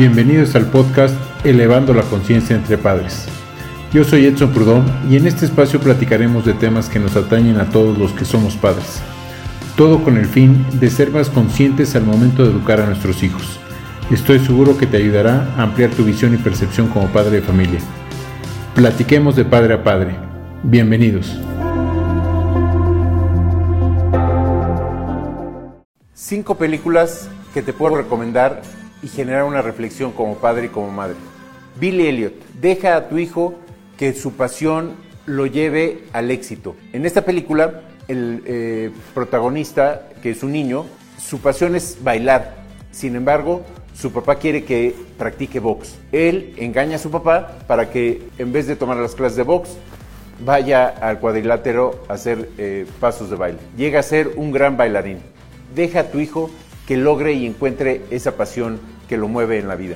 Bienvenidos al podcast Elevando la Conciencia entre Padres. Yo soy Edson Prudón y en este espacio platicaremos de temas que nos atañen a todos los que somos padres. Todo con el fin de ser más conscientes al momento de educar a nuestros hijos. Estoy seguro que te ayudará a ampliar tu visión y percepción como padre de familia. Platiquemos de padre a padre. Bienvenidos. Cinco películas que te puedo recomendar y generar una reflexión como padre y como madre. Billy Elliot, deja a tu hijo que su pasión lo lleve al éxito. En esta película, el eh, protagonista, que es un niño, su pasión es bailar. Sin embargo, su papá quiere que practique box. Él engaña a su papá para que en vez de tomar las clases de box, vaya al cuadrilátero a hacer eh, pasos de baile. Llega a ser un gran bailarín. Deja a tu hijo que logre y encuentre esa pasión que lo mueve en la vida.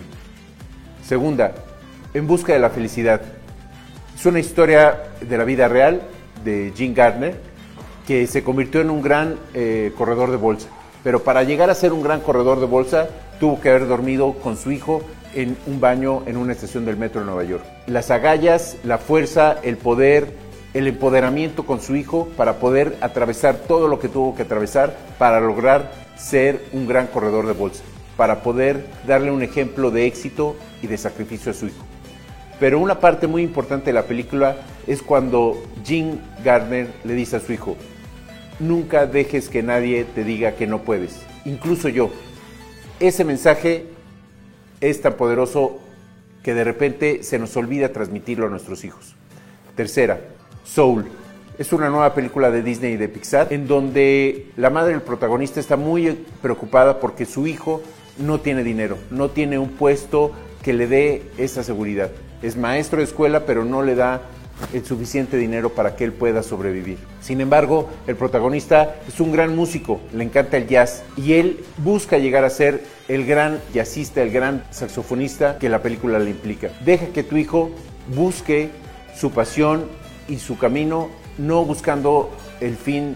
Segunda, en busca de la felicidad. Es una historia de la vida real de Jim Gardner, que se convirtió en un gran eh, corredor de bolsa. Pero para llegar a ser un gran corredor de bolsa, tuvo que haber dormido con su hijo en un baño en una estación del metro de Nueva York. Las agallas, la fuerza, el poder, el empoderamiento con su hijo para poder atravesar todo lo que tuvo que atravesar para lograr ser un gran corredor de bolsa, para poder darle un ejemplo de éxito y de sacrificio a su hijo. Pero una parte muy importante de la película es cuando Jim Gardner le dice a su hijo, nunca dejes que nadie te diga que no puedes, incluso yo. Ese mensaje es tan poderoso que de repente se nos olvida transmitirlo a nuestros hijos. Tercera, Soul. Es una nueva película de Disney y de Pixar en donde la madre del protagonista está muy preocupada porque su hijo no tiene dinero, no tiene un puesto que le dé esa seguridad. Es maestro de escuela, pero no le da el suficiente dinero para que él pueda sobrevivir. Sin embargo, el protagonista es un gran músico, le encanta el jazz y él busca llegar a ser el gran jazzista, el gran saxofonista que la película le implica. Deja que tu hijo busque su pasión y su camino no buscando el fin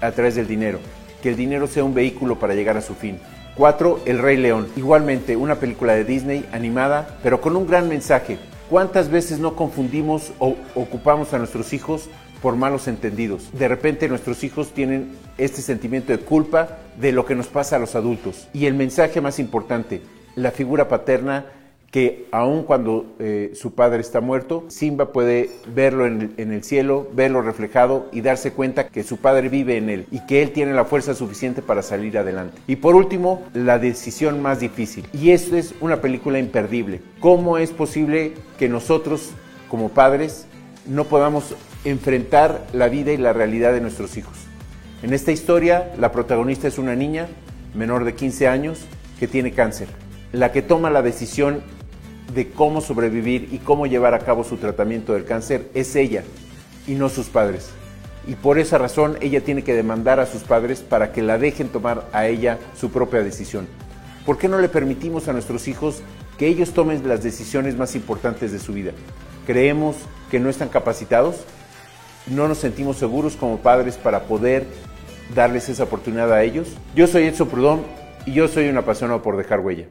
a través del dinero, que el dinero sea un vehículo para llegar a su fin. 4. El Rey León. Igualmente, una película de Disney animada, pero con un gran mensaje. ¿Cuántas veces no confundimos o ocupamos a nuestros hijos por malos entendidos? De repente nuestros hijos tienen este sentimiento de culpa de lo que nos pasa a los adultos. Y el mensaje más importante, la figura paterna que aun cuando eh, su padre está muerto, Simba puede verlo en en el, cielo, verlo reflejado y darse cuenta que su padre vive en él y que él tiene la fuerza suficiente para salir adelante. Y por último, la decisión más difícil. Y esto es una película imperdible. ¿Cómo es posible que nosotros, como padres, no podamos enfrentar la vida y la realidad de nuestros hijos? En esta historia, la protagonista es una niña menor de 15 años que tiene cáncer. La que toma la decisión de cómo sobrevivir y cómo llevar a cabo su tratamiento del cáncer es ella y no sus padres. Y por esa razón ella tiene que demandar a sus padres para que la dejen tomar a ella su propia decisión. ¿Por qué no le permitimos a nuestros hijos que ellos tomen las decisiones más importantes de su vida? ¿Creemos que no están capacitados? ¿No nos sentimos seguros como padres para poder darles esa oportunidad a ellos? Yo soy Edson Prudón y yo soy un apasionado por dejar huella.